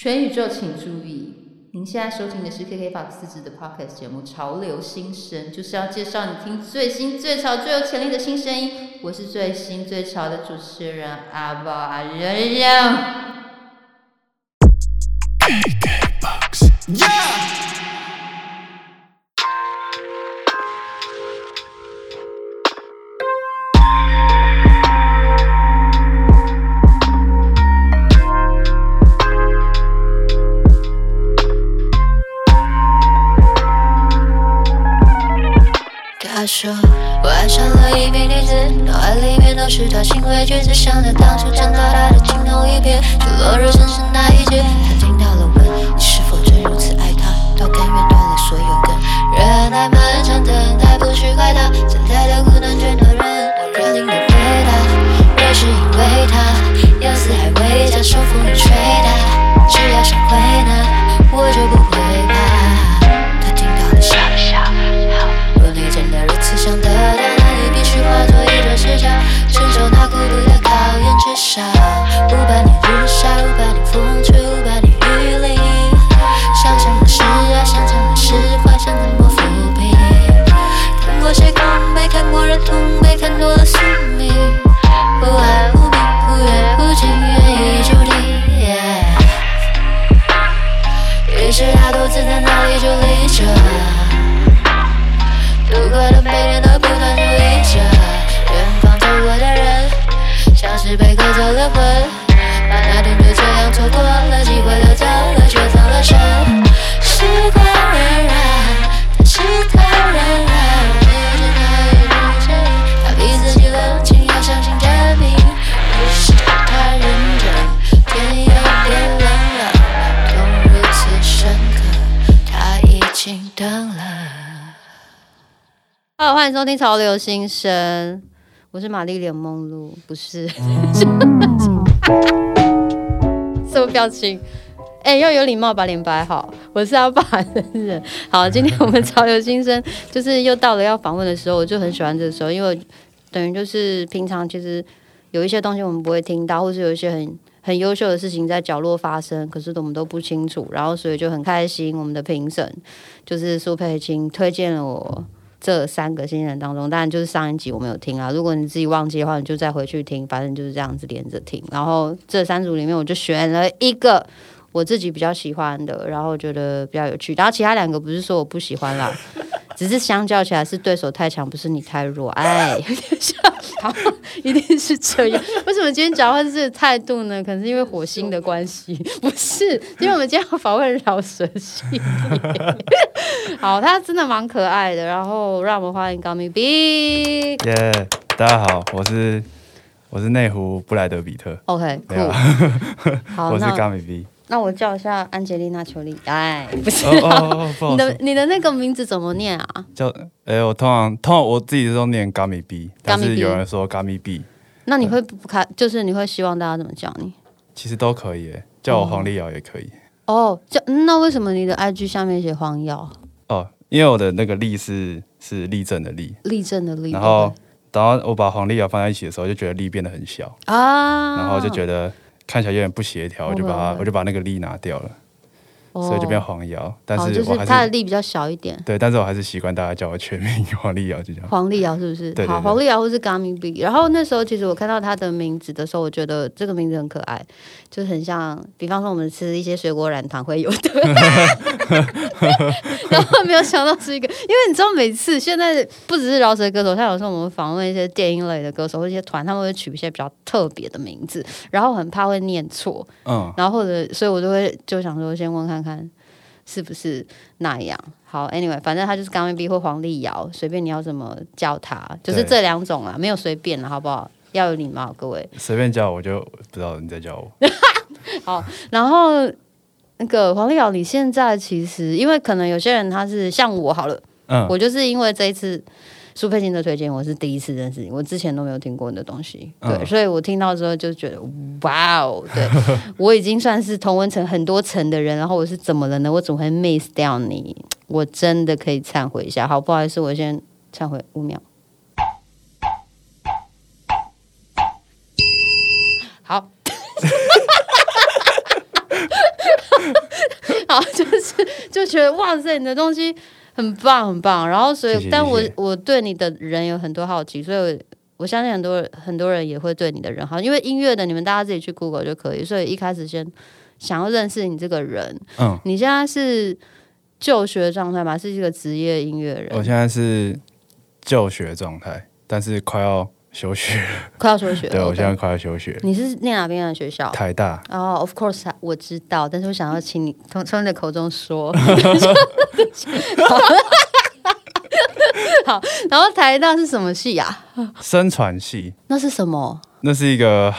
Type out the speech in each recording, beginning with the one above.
全宇宙请注意，您现在收听的是 KK Box 自制的 Podcast 节目《潮流新声》，就是要介绍你听最新、最潮、最有潜力的新声音。我是最新最潮的主持人阿宝阿仁仁。潮流新生》，我是玛丽莲梦露，不是，什么表情？哎、要有礼貌，把脸摆好。我是阿爸人人。好，今天我们潮流新生就是又到了要访问的时候，我就很喜欢这个时候，因为等于就是平常其实有一些东西我们不会听到，或是有一些很很优秀的事情在角落发生，可是我们都不清楚，然后所以就很开心。我们的评审就是苏佩青推荐了我这三个新人当中，当然就是上一集我没有听啊。如果你自己忘记的话，你就再回去听，反正就是这样子连着听。然后这三组里面，我就选了一个我自己比较喜欢的，然后觉得比较有趣。然后其他两个不是说我不喜欢啦，只是相较起来是对手太强，不是你太弱。哎，好，一定是这样。为什么今天讲话是这个态度呢？可能是因为火星的关系，不是？因为我们今天要访问饶舌系列。好，他真的蛮可爱的。然后让我们欢迎高明 B。耶大家好，我是我是内湖布莱德比特，OK，酷、好，我是那 Gummy B。那我叫一下安吉丽娜·裘丽。哎，不是、哦哦哦，不你的，你的那个名字怎么念啊？叫哎、我通常通常我自己都念 Gummy B，但是有人说 Gummy B，那你会不开，就是你会希望大家怎么叫你？其实都可以耶，叫我黄丽瑶也可以。哦，叫嗯那为什么你的 IG 下面写黄瑶？哦，因为我的那个丽是是立正的立，立正的立，然后然后我把黄丽瑶放在一起的时候，就觉得力变得很小，啊，然后就觉得看起来有点不协调，我就把它我就把那个力拿掉了，哦所以就变黄瑶。但哦是就是它的力比较小一点。对，但是我还是习惯大家叫我全名黄丽瑶，就这样。黄丽瑶是不是？好，黄丽瑶或是 Gummy B。然后那时候其实我看到她的名字的时候，我觉得这个名字很可爱，就是很像，比方说我们吃一些水果软糖会有的。然后没有想到是一个，因为你知道每次现在不只是饶舌歌手，像有时候我们访问一些电音类的歌手或一些团，他们会取一些比较特别的名字，然后很怕会念错，嗯，然后或者所以我就会就想说先问看看看是不是那样。好，anyway，反正他就是刚 B 或黄丽瑶，随便你要怎么叫他，就是这两种啊，没有随便了，好不好？要有礼貌，各位。随便叫我就不知道你在叫我。好然后那个黄丽瑶，你现在其实因为可能有些人他是像我好了，嗯，我就是因为这一次苏佩金的推荐，我是第一次认识你，我之前都没有听过你的东西，对，嗯所以我听到之后就觉得哇哦，对 我已经算是同温层很多层的人，然后我是怎么了呢？我怎么会 miss 掉你？我真的可以忏悔一下，好，不好意思，我先忏悔五秒。好，好，就是就觉得哇塞，你的东西很棒很棒。然后所以，谢谢但我我对你的人有很多好奇，所以我我相信很多很多人也会对你的人好，因为音乐的你们大家自己去 Google 就可以。所以一开始先想要认识你这个人，嗯，你现在是就学状态吗？是一个职业音乐人，我现在是就学状态，但是快要休学。快要休学了。对，我现在快要休学。你是念哪边的学校？台大，哦、o f course，我知道，但是我想要请你从从你的口中说。好，然后台大是什么系啊？生传系，那是什么？那是一个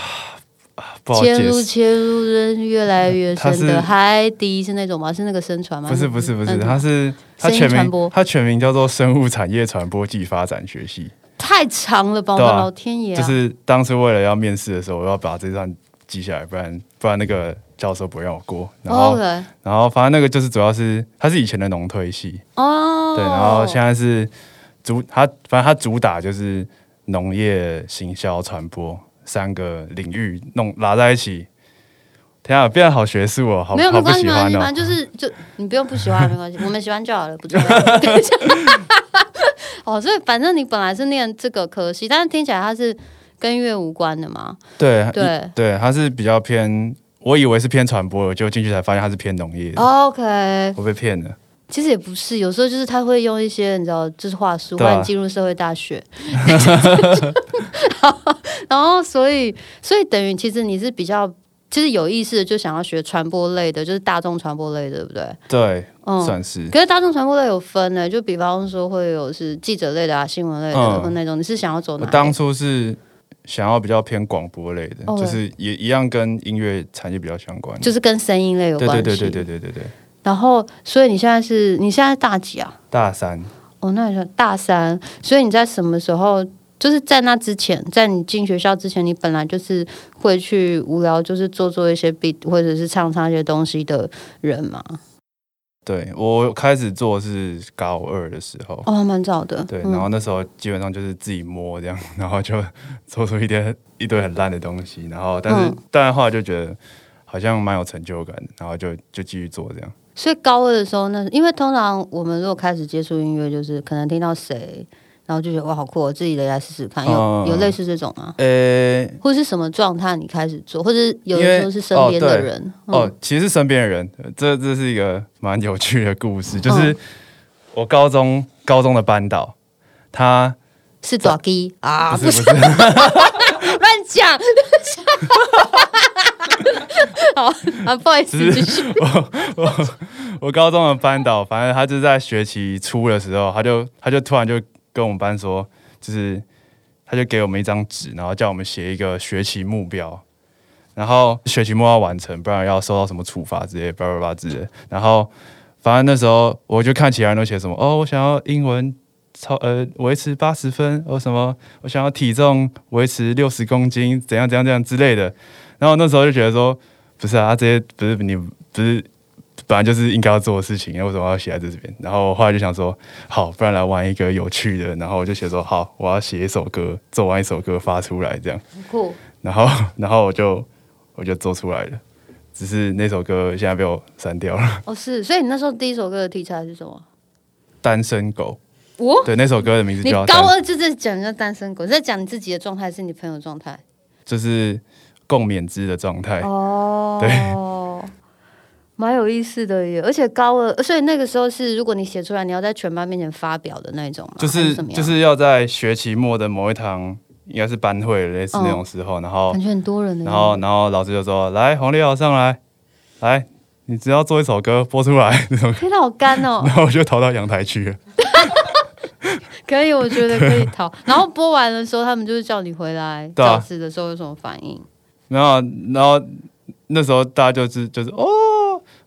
啊不好切入。切入人越来越深的海底是那种吗？是那个生传吗？不是不是不是，嗯它是它全名它全名叫做生物产业传播暨发展学系，太长了吧！我老天爷、啊！就是当时为了要面试的时候，我要把这段记下来，不然不然那个教授不会让我过。然后、然后反正那个就是主要是他是以前的农推系，哦，对，然后现在是主他反正他主打就是农业、行销、传播三个领域弄拉在一起。天啊，变得好学术哦，好没有没关系没关系，就是就你不用不喜欢 没关系，我们喜欢就好了，不重要。哦，所以反正你本来是念这个科系，但是听起来它是跟音乐无关的嘛？对对对，它是比较偏，我以为是偏传播的，结果进去才发现它是偏农业的，OK，我被骗了。其实也不是，有时候就是他会用一些你知道，就是话术，对啊让你进入社会大学。然后，所以，所以等于其实你是比较，其实有意思的就想要学传播类的，就是大众传播类的，对不对？对，嗯，算是可是大众传播类有分呢，就比方说会有是记者类的啊、新闻类的那种，你是想要走哪？我当初是想要比较偏广播类的，哦就是也一样跟音乐产业比较相关。就是跟声音类有关系。对对对对对对对，然后，所以你现在是你现在大几啊？大三哦，那你说大三，所以你在什么时候？就是在那之前，在你进学校之前，你本来就是会去无聊，就是做做一些 beat 或者是唱唱一些东西的人嘛。对我开始做是高二的时候，哦，蛮早的。对，嗯然后那时候基本上就是自己摸这样，然后就做出一点一堆很烂的东西，然后但是嗯当然后来就觉得好像蛮有成就感，然后就就继续做这样。所以高二的时候，那因为通常我们如果开始接触音乐，就是可能听到谁，然后就觉得哇好酷，我自己也来试试看。有、嗯有类似这种吗？呃、或是什么状态你开始做，或者有的时候是身边的人。哦嗯，，其实是身边的人，呃这这是一个蛮有趣的故事，嗯就是我高中高中的班导，他是短基啊，不是不是，乱讲。好啊，不好意思，继续。我我我高中的班导，反正他就在学期初的时候，他就他就突然就跟我们班说，就是他就给我们一张纸，然后叫我们写一个学期目标，然后学期末要完成，不然要受到什么处罚之类的，叭叭叭之类。然后反正那时候我就看其他人都写什么，哦，我想要英文超呃维持八十分，哦什么，我想要体重维持六十公斤，怎样怎样怎样之类的。然后那时候就觉得说，不是啊，这些不是你不是本来就是应该要做的事情，为什么要写在这边？然后后来就想说，好，不然来玩一个有趣的。然后我就写说，好，我要写一首歌，做完一首歌发出来这样。酷，然后，然后我就我就做出来了，只是那首歌现在被我删掉了。哦是，所以你那时候第一首歌的题材是什么？单身狗，我，对，那首歌的名字叫单，高二就在讲人家单身狗，在讲你自己的状态，是你朋友的状态？就是共勉之的状态。哦，对，蛮有意思的耶。而且高二，所以那个时候是，如果你写出来，你要在全班面前发表的那种吗？就是就是要在学期末的某一堂，应该是班会类似那种时候，然后感觉很多人的，然后然后老师就说：“来，黄立豪上来，来，你只要做一首歌播出来。”那种，天，好干哦然！后我就逃到阳台去了。可以，我觉得可以逃。然后播完的时候，他们就是叫你回来对啊教室的时候有什么反应？没有然后那时候大家就是就是哦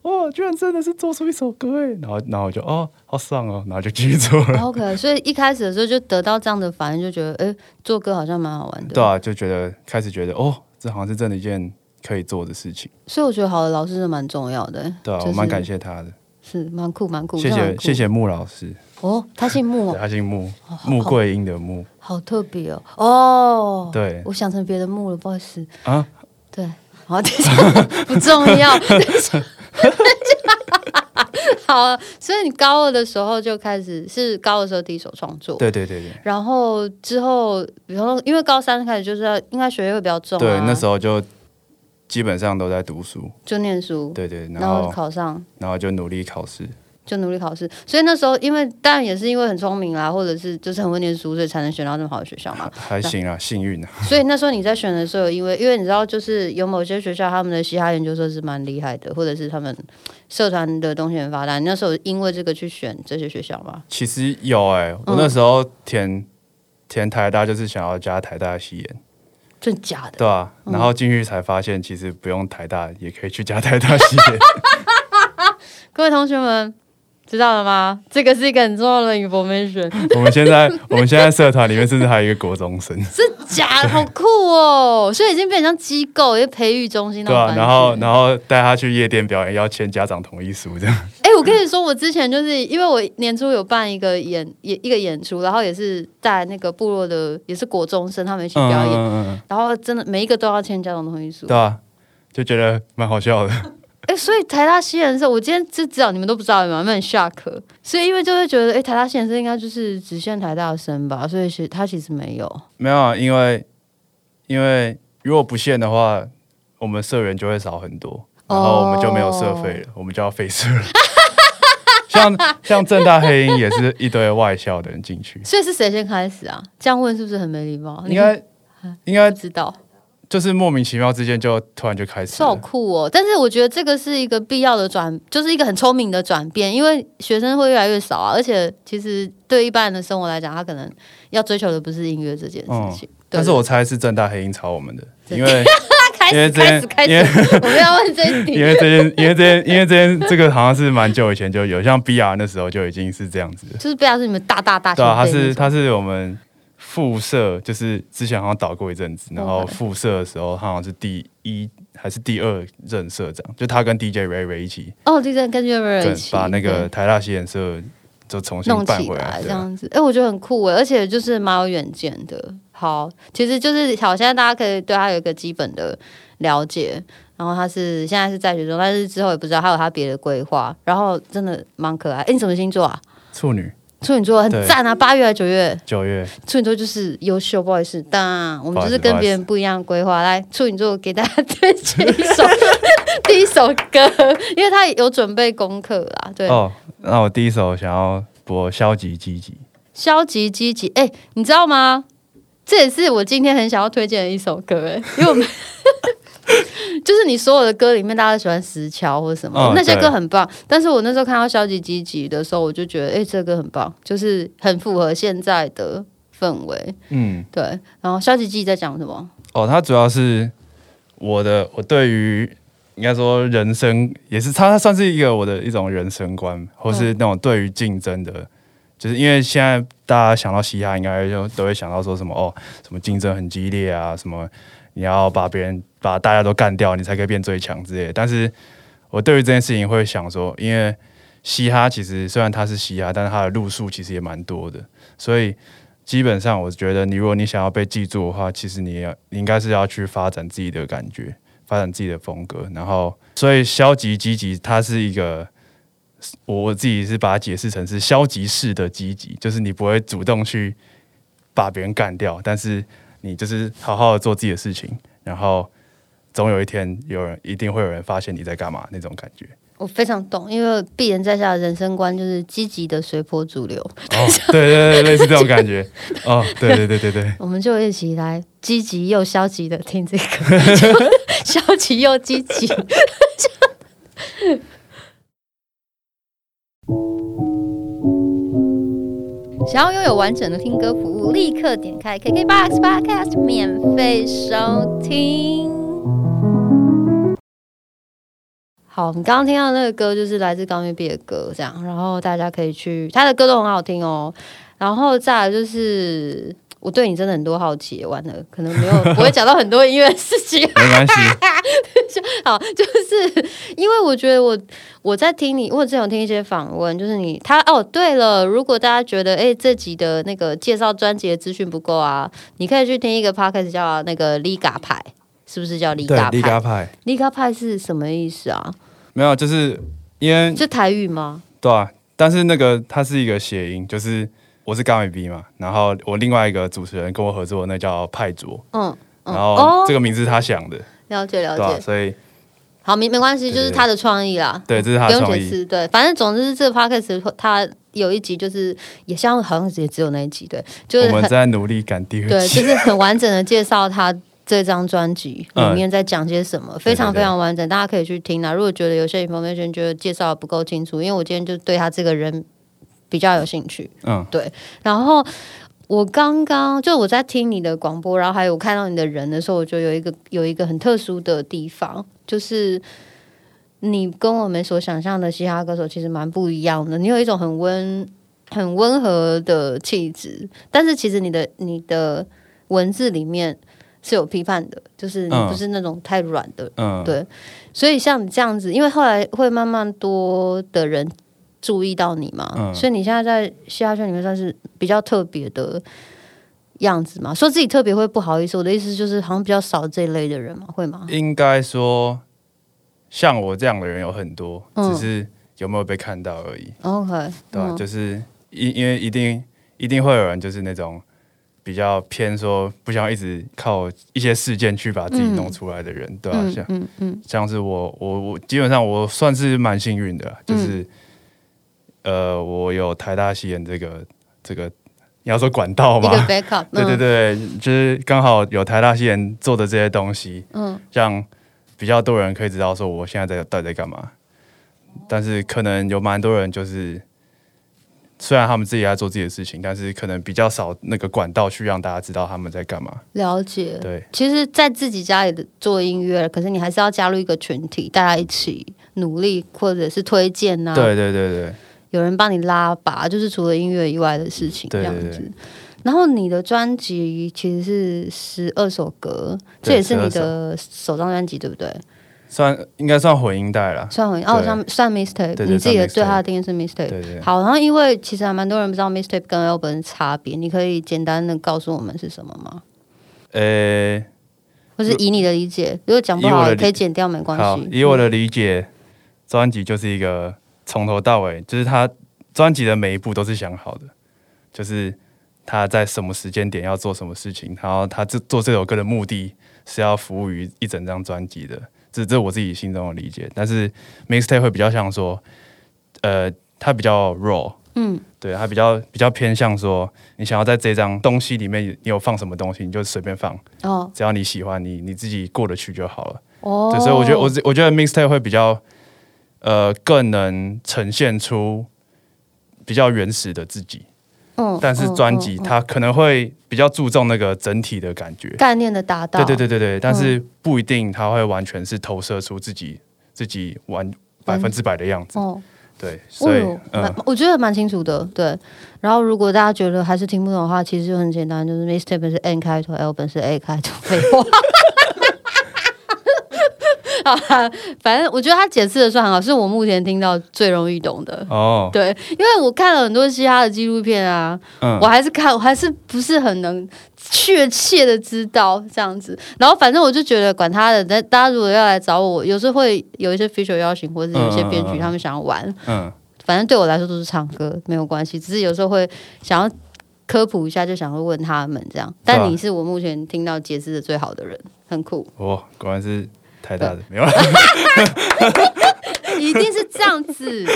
哦，居然真的是做出一首歌哎，然后然后我就哦好爽哦，然后就继续做了。OK，所以一开始的时候就得到这样的反应，就觉得哎，做歌好像蛮好玩的。对啊，就觉得开始觉得哦，这好像是真的一件可以做的事情。所以我觉得好的老师是蛮重要的。对啊，就是我蛮感谢他的，是蛮酷蛮酷，谢谢谢谢穆老师，哦，他姓穆哦，他姓穆，好穆桂英的穆。好特别哦。哦，对我想成别的穆了，不好意思。啊，对，好，等一下不重要。等一下哈哈哈！好，所以你高二的时候就开始是高二时候第一首创作，对对对对。然后之后，比如说，因为高三开始就是要应该学业会比较重，对，那时候就基本上都在读书，就念书，对对，然后考上，然后就努力考试。就努力考试，所以那时候因为当然也是因为很聪明啦，或者是就是很会念书，所以才能选到那么好的学校嘛。还行啊，幸运啊，所以那时候你在选的时候，因为因为你知道，就是有某些学校他们的嘻哈研究社是蛮厉害的，或者是他们社团的东西很发达。你那时候因为这个去选这些学校吗？其实有哎、我那时候填填台大就是想要加台大西研，真假的？对啊，然后进去才发现其实不用台大也可以去加台大系研，各位同学们知道了吗？这个是一个很重要的 information，我们现在我们现在社团里面甚至还有一个国中生，是假的，好酷哦！所以已经变成像机构，一个培育中心那对啊。然后然后带他去夜店表演要签家长同意书这样，哎、我跟你说，我之前就是因为我年初有办一个演演一个演出，然后也是带那个部落的，也是国中生他们一起表演，嗯嗯嗯，然后真的每一个都要签家长同意书。对啊，就觉得蛮好笑的。哎、所以台大西人社，我今天就知道你们都不知道，有没有？你们很 shock。所以因为就会觉得，哎、台大西人社应该就是只限台大生吧，所以其实他其实没有。没有啊，因为因为如果不限的话，我们社员就会少很多，然后我们就没有社费了，我们就要废社了。像像正大黑鹰也是一堆外校的人进去，所以是谁先开始啊？这样问是不是很没礼貌？应该应该不知道，就是莫名其妙之间就突然就开始是好。酷哦！但是我觉得这个是一个必要的转，就是一个很聪明的转变，因为学生会越来越少啊，而且其实对一般人的生活来讲，他可能要追求的不是音乐这件事情。嗯但是我猜是正大黑鹰抄我们的，因为 开始因为这开始开因为始，我们要问这一题因。为这件因为这件 因为这件这个好像是蛮久以前就有，像 BR 那时候就已经是这样子的。就是 B R 是你们大大大对啊，他是他是我们副社，就是之前好像倒过一阵子，然后副社的时候，他好像是第一还是第二任社长，就他跟 DJ Ray Ray 一起，哦，，DJ 跟 j e r 对一，起把那个台大西演社就重新弄起来这样子，哎、我觉得很酷哎，而且就是蛮有远见的。好，其实就是好，现在大家可以对他有一个基本的了解。然后他是现在是在学中，但是之后也不知道他有他别的规划。然后真的蛮可爱。哎，你什么星座啊？处女处女座很对赞啊，八月还是九月？九月，处女座就是优秀，不好意思，但我们就是跟别人不一样的规划。来，处女座给大家推荐一首 第一首歌，因为他有准备功课啦。对，哦，那我第一首想要播消极积极，消极积极，哎、你知道吗？这也是我今天很想要推荐的一首歌，哎，因为我们 就是你所有的歌里面，大家都喜欢石桥或什么、嗯那些歌很棒，但是我那时候看到消极积极的时候，我就觉得，哎、这个歌很棒，就是很符合现在的氛围，嗯，对。然后消极积极在讲什么？哦，它主要是我的我对于应该说人生也是它它算是一个我的一种人生观，或是那种对于竞争的，就是因为现在大家想到嘻哈，应该就都会想到说什么哦，什么竞争很激烈啊，什么你要把别人把大家都干掉，你才可以变最强之类的。但是我对于这件事情会想说，因为嘻哈其实虽然它是嘻哈，但是它的路数其实也蛮多的，所以基本上我觉得你如果你想要被记住的话，其实你要应该是要去发展自己的感觉，发展自己的风格，然后所以消极积极它是一个。我自己是把它解释成是消极式的积极，就是你不会主动去把别人干掉，但是你就是好好的做自己的事情，然后总有一天有人一定会有人发现你在干嘛那种感觉。我非常懂，因为鄙人在下的人生观就是积极的随波逐流，哦，对对对，类似这种感觉。哦，对对对对对，我们就一起来积极又消极的听这个，消极又积极。想要拥有完整的听歌服务，立刻点开 KKBOX Podcast 免费收听。好，你刚刚听到那个歌就是来自高面壁的歌，这样，然后大家可以去，他的歌都很好听哦。然后再来就是，我对你真的很多好奇，完了可能没有不会讲到很多音乐的事情。没关系。好，就是因为我觉得我我在听你，我之前有听一些访问，就是你他哦，对了，如果大家觉得哎这集的那个介绍专辑的资讯不够啊，你可以去听一个 podcast 叫那个 Liga 派，是不是叫 Liga 派？Liga 派是什么意思啊？没有，就是因为是台语吗？对啊，但是那个它是一个谐音，就是我是高美 B 嘛，然后我另外一个主持人跟我合作那叫派卓，嗯，嗯然后哦这个名字是他想的，了解了对吧、解。所以好，没没关系，就是他的创意啦。对，这是他不的创意。对，反正总之是这个 podcast 它有一集就是也像好像也只有那一集，对，就是我们很在努力赶第二对，季，就是很完整的介绍他这张专辑里嗯面在讲些什么，非常对对非常完整，大家可以去听啊。如果觉得有些 information 觉得介绍得不够清楚，因为我今天就对他这个人比较有兴趣，嗯对然后。我刚刚就我在听你的广播，然后还有看到你的人的时候，我觉得有一个有一个很特殊的地方，就是你跟我们所想象的嘻哈歌手其实蛮不一样的。你有一种很温、很温和的气质，但是其实你的你的文字里面是有批判的，就是你嗯不是那种太软的。嗯，对所以像你这样子，因为后来会慢慢多的人注意到你嘛，嗯。所以你现在在嘻哈圈里面算是比较特别的样子嘛。说自己特别会不好意思，我的意思就是好像比较少这一类的人嘛，会吗？应该说像我这样的人有很多，嗯。只是有没有被看到而已，OK，对就是因因为一定一定会有人就是那种。比较偏说不想一直靠一些事件去把自己弄出来的人，对吧、嗯像嗯嗯像是我我我基本上我算是蛮幸运的，就是、呃我有台大戏演这个这个你要说管道吗？backup，对对对，就是刚好有台大戏演做的这些东西，嗯让比较多人可以知道说我现在在到底在干嘛。但是可能有蛮多人就是，虽然他们自己在做自己的事情，但是可能比较少那个管道去让大家知道他们在干嘛。了解。对，其实，在自己家里的做音乐，可是你还是要加入一个群体，大家一起努力，或者是推荐呐、对对对对，有人帮你拉拔，就是除了音乐以外的事情这样子。对对然后你的专辑其实是十二首歌，这也是你的首张专辑，对不对？算应该算混音带了。算混哦，对算算对你自己的对它的定义是 mistake。对对，好，然后因为其实还蛮多人不知道 mistake 跟 album 的差别，你可以简单的告诉我们是什么吗？呃，或是以你的理解，如果讲不好也可以剪掉，没关好，系。以我的理解，专辑就是一个从头到尾，就是他专辑的每一步都是想好的，就是他在什么时间点要做什么事情，然后他这做这首歌的目的是要服务于一整张专辑的，这这是我自己心中的理解。但是 mixtape 会比较像说，呃，它比较 raw，嗯，对，它比较比较偏向说，你想要在这张东西里面你有放什么东西，你就随便放，哦只要你喜欢，你你自己过得去就好了。哦，对，所以我觉得我我觉得 mixtape 会比较呃更能呈现出比较原始的自己，嗯但是专辑它可能会比较注重那个整体的感觉。概念的达到，对对对对对，但是不一定它会完全是投射出自己自己完百分之百的样子。哦，对，所以哦嗯，我觉得蛮清楚的，对。然后如果大家觉得还是听不懂的话，其实就很简单，就是 mixtape 是 N 开头，album 是 A 开头，废话。好啦，反正我觉得他解释的算很好，是我目前听到最容易懂的。哦，对，因为我看了很多嘻哈的纪录片啊，嗯我还是看，我还是不是很能确切的知道这样子。然后反正我就觉得管他的，但大家如果要来找我，有时候会有一些 feature 邀请，或者是有一些编剧他们想要玩，嗯，反正对我来说都是唱歌，没有关系。只是有时候会想要科普一下，就想要问他们这样。但你是我目前听到解释的最好的人，很酷，哦，果然是太大的，没有啦。一定是这样子。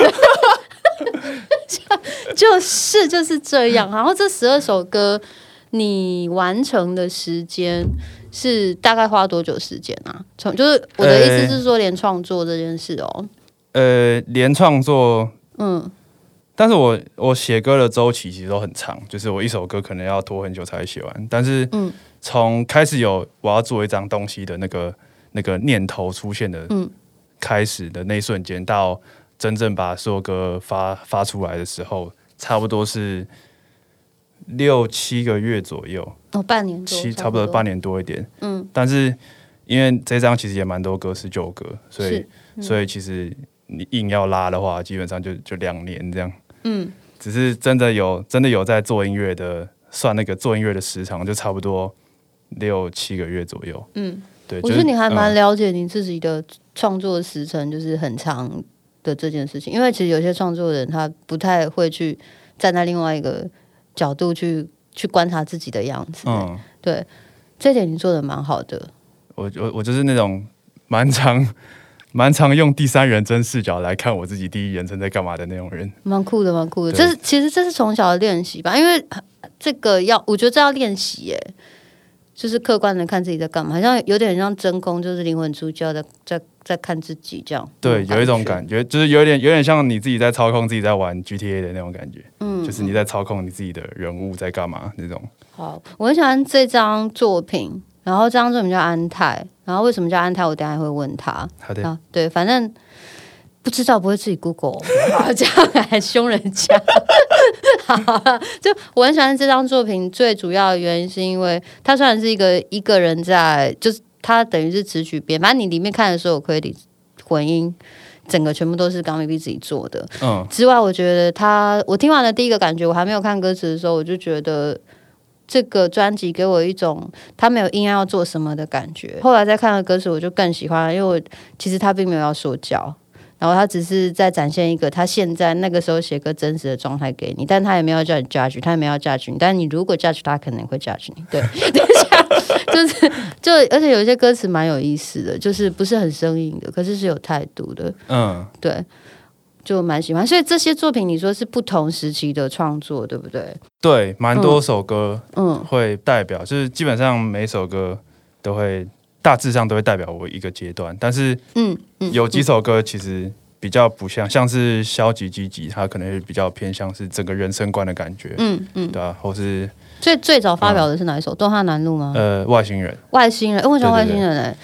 就就是就是这样。然后这十二首歌，你完成的时间是大概花多久时间啊？从就是我的意思是说，连创作这件事哦，呃，连创作嗯但是我我写歌的周期其实都很长，就是我一首歌可能要拖很久才会写完。但是嗯从开始有我要做一张东西的那个那个念头出现的嗯开始的那一瞬间，到真正把所有歌发发出来的时候，差不多是六七个月左右，哦，半年多，七差不多半年多一点。嗯，但是因为这张其实也蛮多歌是旧歌，所以嗯所以其实你硬要拉的话，基本上就就两年这样。嗯只是真的有真的有在做音乐的，算那个做音乐的时长，就差不多六七个月左右。嗯。对，我觉得你还蛮嗯了解你自己的创作时程，就是很长的这件事情，因为其实有些创作人他不太会去站在另外一个角度去去观察自己的样子。嗯，对，这点你做的蛮好的。我我我就是那种蛮常蛮常用第三人称视角来看我自己第一人称在干嘛的那种人。蛮酷的，蛮酷的。这是其实这是从小的练习吧，因为呃这个要，我觉得这要练习耶，就是客观的看自己在干嘛，好像有点像真空，就是灵魂出窍在在在看自己这样。对，有一种感觉，就是有点有点像你自己在操控自己在玩 GTA 的那种感觉，嗯就是你在操控你自己的人物在干嘛那种。好，我很喜欢这张作品，然后这张作品叫安泰，然后为什么叫安泰，我等一下会问他。好的，啊，对，反正不知道不会自己 Google，好这样还凶人家。好了，就我很喜欢这张作品，最主要的原因是因为它虽然是一个一个人在，就是它等于是词曲编，反正你里面看的所有 credit 混音，整个全部都是刚 B B 自己做的。嗯之外，我觉得他，我听完了第一个感觉，我还没有看歌词的时候，我就觉得这个专辑给我一种他没有硬要做什么的感觉。后来再看了歌词，我就更喜欢了，因为我其实他并没有要说教。然后他只是在展现一个他现在那个时候写歌真实的状态给你，但他也没有叫你 judge，他也没有要 judge 你，但你如果 judge 他，可能会 judge 你。对，等一下，就是就而且有一些歌词蛮有意思的，就是不是很生硬的，可是是有态度的。嗯，对，就蛮喜欢。所以这些作品你说是不同时期的创作，对不对？对，蛮多首歌嗯会代表，就是基本上每首歌都会大致上都会代表我一个阶段，但是嗯嗯，有几首歌其实比较不像，像是消极积极，它可能会比较偏向是整个人生观的感觉，嗯嗯。对啊，或是最最早发表的是哪一首？东汉南路吗？呃外星人，外星人，欸我喜欢外星人哎、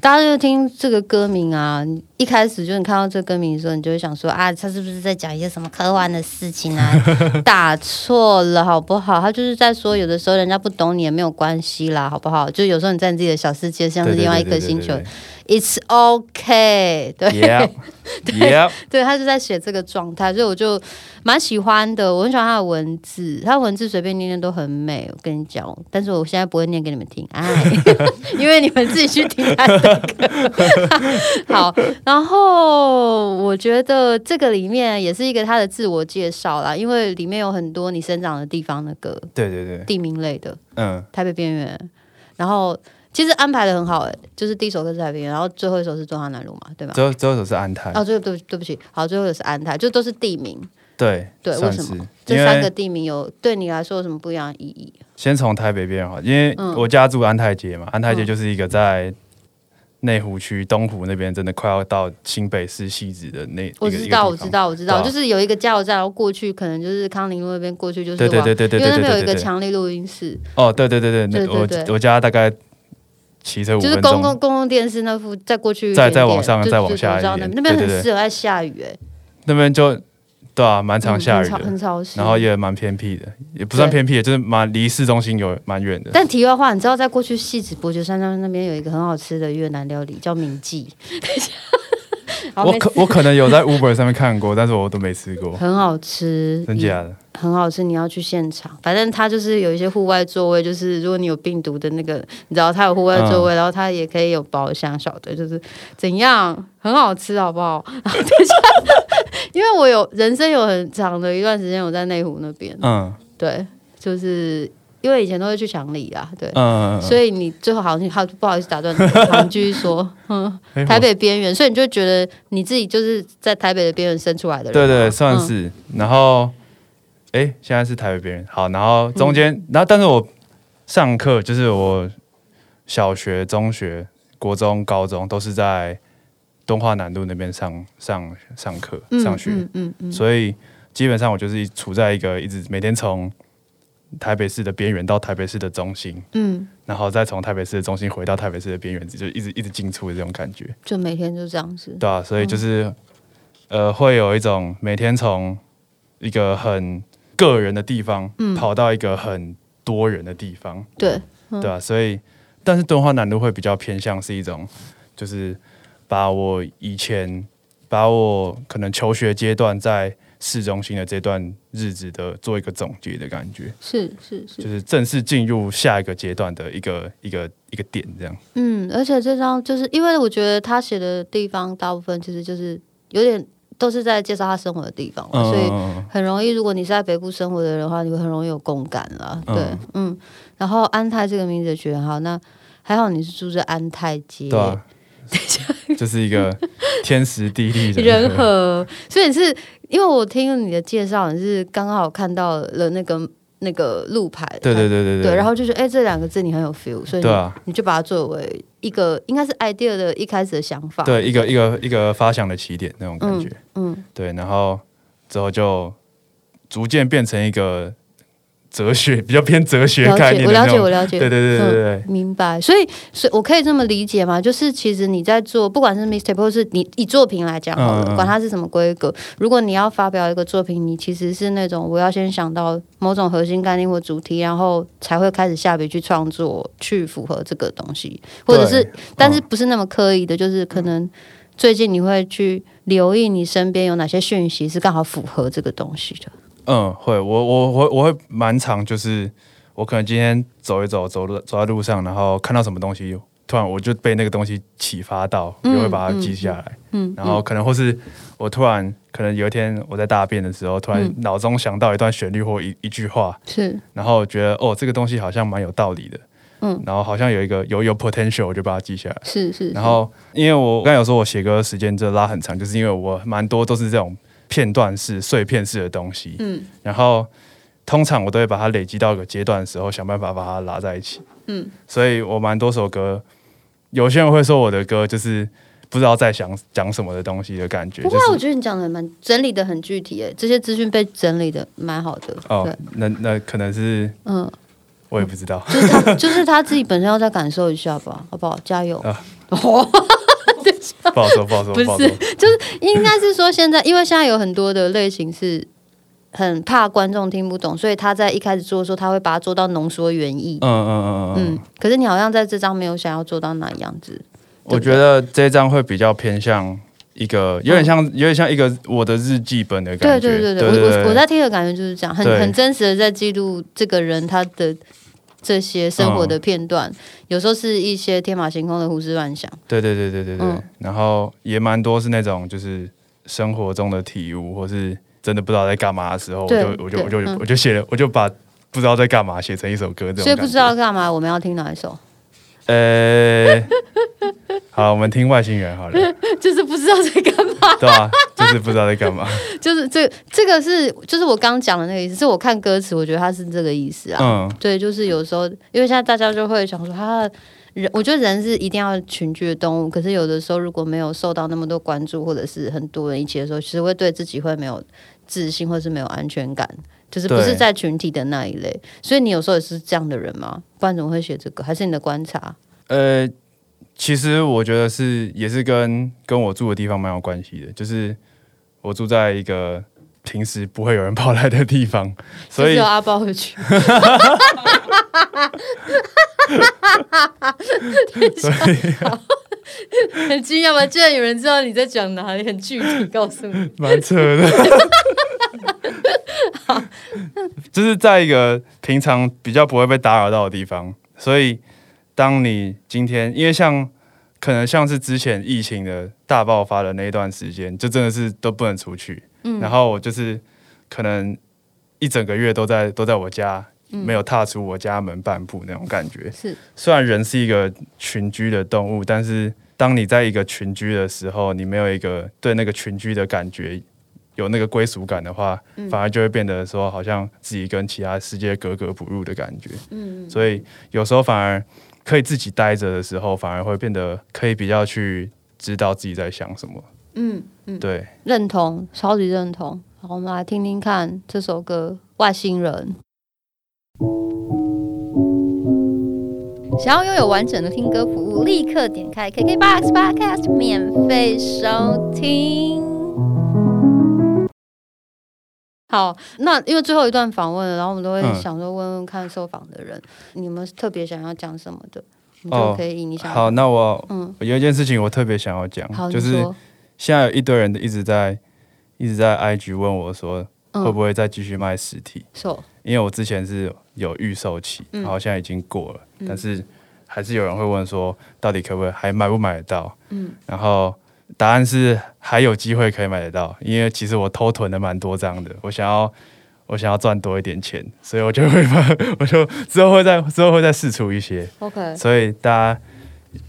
大家就听这个歌名啊，你一开始就你看到这歌名的时候，你就会想说啊，他是不是在讲一些什么科幻的事情啊？打错了好不好？他就是在说，有的时候人家不懂你也没有关系啦，好不好？就有时候你在你自己的小世界，像是另外一颗星球，It's OK，对。，Yeah 对他就在写这个状态，所以我就蛮喜欢的。我很喜欢他的文字，他的文字随便念念都很美。我跟你讲，但是我现在不会念给你们听，哎，因为你们自己去听他的歌。好，然后我觉得这个里面也是一个他的自我介绍啦，因为里面有很多你生长的地方的歌，对对对，地名类的，嗯，台北边缘，然后。其实安排的很好哎、就是第一首歌是台北边缘，然后最后一首是中华南路嘛，对吧？最后最后一首是安泰，哦，最后对对不起，好，最后也是安泰，就都是地名。对对，为什么这三个地名有对你来说有什么不一样的意义？先从台北边好，因为嗯我家住安泰街嘛，安泰街嗯就是一个在内湖区东湖那边，真的快要到新北市西子的那我知道，我知道，我知道，啊。就是有一个加油站，然后过去可能就是康宁路那边过去就是对对对对对对因为那边有一个强力录音室，哦，对对对对，我我家大概骑车五就是，公共公共电视那附再过去再再往上再往下一点。那边很适合在下雨，哎，那边就对啊，蛮常嗯下雨很潮很的，潮湿，然后也蛮偏僻的，也不算偏僻，就是蛮离市中心有蛮远的。但题外话，你知道在过去戏子伯爵山上那边有一个很好吃的越南料理叫明记，我可我可能有在 Uber 上面看过，但是我都没吃过，很好吃，真假的？很好吃，你要去现场。反正它就是有一些户外座位，就是如果你有病毒的那个，你知道它有户外座位，然后它也可以有包厢晓得，就是怎样很好吃，好不好？然后等一下，因为我有人生有很长的一段时间我在内湖那边，嗯对，就是因为以前都会去强里啊，对。嗯，所以你最后好像好不好意思打断你，继续说。嗯，台北边缘，所以你就觉得你自己就是在台北的边缘生出来的人。对对，算嗯是。然后，哎，现在是台北边缘。好，然后中嗯间，然后但是我上课就是我小学、中学、国中、高中都是在东华南路那边上上上课、嗯上学，嗯嗯嗯，所以基本上我就是处在一个一直每天从台北市的边缘到台北市的中心，嗯，然后再从台北市的中心回到台北市的边缘，就一直一直进出的这种感觉。就每天就这样子。对啊，所以就是、呃，会有一种每天从一个很个人的地方，嗯。跑到一个很多人的地方，对，嗯。对啊，所以但是敦化南路会比较偏向是一种，就是把我以前把我可能求学阶段在市中心的这段日子的做一个总结的感觉，是是是，就是是正式进入下一个阶段的一个一个一个点，这样。嗯，而且这张就是因为我觉得他写的地方大部分其实就是有点都是在介绍他生活的地方所以很容易，如果你是在北部生活的人的话，你会很容易有共感啦。嗯对，嗯。然后安泰这个名字也很好，那还好你是住在安泰街，对啊，就是一个天时地利人和。和，所以你是因为我听了你的介绍，你是刚好看到了那个那个路牌，对对对对对，然后就觉得哎、这两个字你很有 feel，所以你,、对啊你就把它作为一个应该是 idea 的一开始的想法，对一个一个一个发想的起点那种感觉。嗯，对，然后之后就逐渐变成一个哲学，比较偏哲学概念我了解。我了解，对对对对对对嗯，明白。所以，所以我可以这么理解吗？就是其实你在做，不管是 mixtape 或是你以作品来讲好了，嗯嗯管它是什么规格，如果你要发表一个作品，你其实是那种我要先想到某种核心概念或主题，然后才会开始下笔去创作，去符合这个东西，或者是对，但是不是那么刻意的，就是可能。最近你会去留意你身边有哪些讯息是刚好符合这个东西的，嗯，会，我我我我会蛮常，就是我可能今天走一走，走路走在路上，然后看到什么东西，突然我就被那个东西启发到，嗯就会把它记下来。嗯，然后可能或是我突然可能有一天我在大便的时候，突然嗯脑中想到一段旋律或一一句话，是然后觉得哦这个东西好像蛮有道理的，嗯然后好像有一个有有 potential，我就把它记下来。是是，然后因为我刚才有说我写歌时间这拉很长，就是因为我蛮多都是这种片段式、碎片式的东西，嗯然后通常我都会把它累积到一个阶段的时候，想办法把它拉在一起。嗯，所以我蛮多首歌，有些人会说我的歌就是不知道在想讲什么的东西的感觉，不过啊我就是觉得你讲的蛮整理的很具体，诶，这些资讯被整理的蛮好的。哦对，，那那可能是嗯，我也不知道。就是他，就是他自己本身要再感受一下吧，好不好？加油！不好说，不好说，不是就是。应该是说现在，因为现在有很多的类型是很怕观众听不懂，所以他在一开始做的时候，他会把它做到浓缩原意。嗯嗯嗯嗯嗯嗯，可是你好像在这张没有想要做到哪样子。我觉得这张会比较偏向一个，有点像，有点像一个我的日记本的感觉。对对对，对我我我在听的感觉就是这样，很很真实的在记录这个人他的这些生活的嗯片段，有时候是一些天马行空的胡思乱想。对对对对对对。嗯然后也蛮多是那种就是生活中的体悟，或是真的不知道在干嘛的时候，我就我就我就嗯我就写了，我就把不知道在干嘛写成一首歌，这种感所以不知道觉。干嘛，我们要听哪一首？呃，好，我们听外星人好了，就是不知道在干嘛，对吧、就是不知道在干嘛。就是这这个是就是我刚讲的那个意思，是我看歌词，我觉得他是这个意思啊。嗯，对，就是有时候，因为现在大家就会想说，他人，我觉得人是一定要群居的动物，可是有的时候如果没有受到那么多关注，或者是很多人一起的时候，其实会对自己会没有自信，或是没有安全感，就是不是在群体的那一类。所以你有时候也是这样的人吗？不然怎么会写这个？还是你的观察？呃，其实我觉得是也是跟跟我住的地方蛮有关系的，就是我住在一个平时不会有人跑来的地方，所以就只有阿包会去。所以很惊讶吧？居然有人知道你在讲哪里，很具体告诉你。蛮扯的。就是在一个平常比较不会被打扰到的地方，所以当你今天，因为像可能像是之前疫情的大爆发的那一段时间，就真的是都不能出去，嗯。然后我就是可能一整个月都在都在我家，没有踏出我家门半步那种感觉。是，虽然人是一个群居的动物，但是当你在一个群居的时候，你没有一个对那个群居的感觉有那个归属感的话，反而就会变得说好像自己跟其他世界格格不入的感觉。嗯，所以有时候反而可以自己待着的时候，反而会变得可以比较去知道自己在想什么。嗯嗯，对，认同，超级认同。好，我们来听听看这首歌《外星人》。想要拥有完整的听歌服务，立刻点开 KKBOX Podcast 免费收听。好，那因为最后一段访问了，然后我们都会嗯。想说问问看受访的人，你们特别想要讲什么的，你就哦可以以你想好，那我嗯，有一件事情我特别想要讲，，就是现在有一堆人一直在一直在 IG 问我说，嗯。会不会再继续卖实体？说，因为我之前是有预售期，嗯。然后现在已经过了，嗯。但是还是有人会问说，到底可不可以还买不买得到？嗯。然后答案是还有机会可以买得到，因为其实我偷囤了蛮多张的，我想要我想要赚多一点钱，所以我就会把我就之后会再之后会再试出一些，OK，所以大家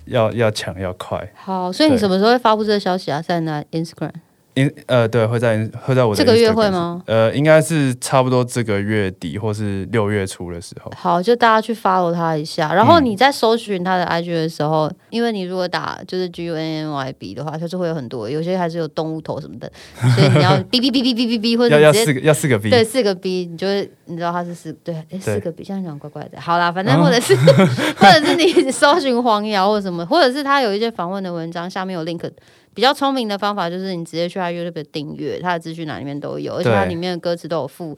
要要抢要快。好，所以你什么时候会发布这个消息啊？在哪 Instagram？因呃对，会在会在我的这个月会吗？呃，应该是差不多这个月底或是六月初的时候。好，就大家去 follow 他一下。然后嗯你在搜寻他的 IG 的时候，因为你如果打就是 G U N N Y B 的话，就是会有很多，有些还是有动物头什么的，所以你要 B B B B B B B 或者要四个要四个 B，对四个 B，你就会你知道他是四对哎四个 B，这样讲怪怪的。好啦，反正哦或者是、或者是你 搜寻黄瑶或什么，或者是他有一些访问的文章下面有 link。比较聪明的方法就是你直接去他 YouTube 的订阅，他的资讯栏里面都有，而且它里面的歌词都有附，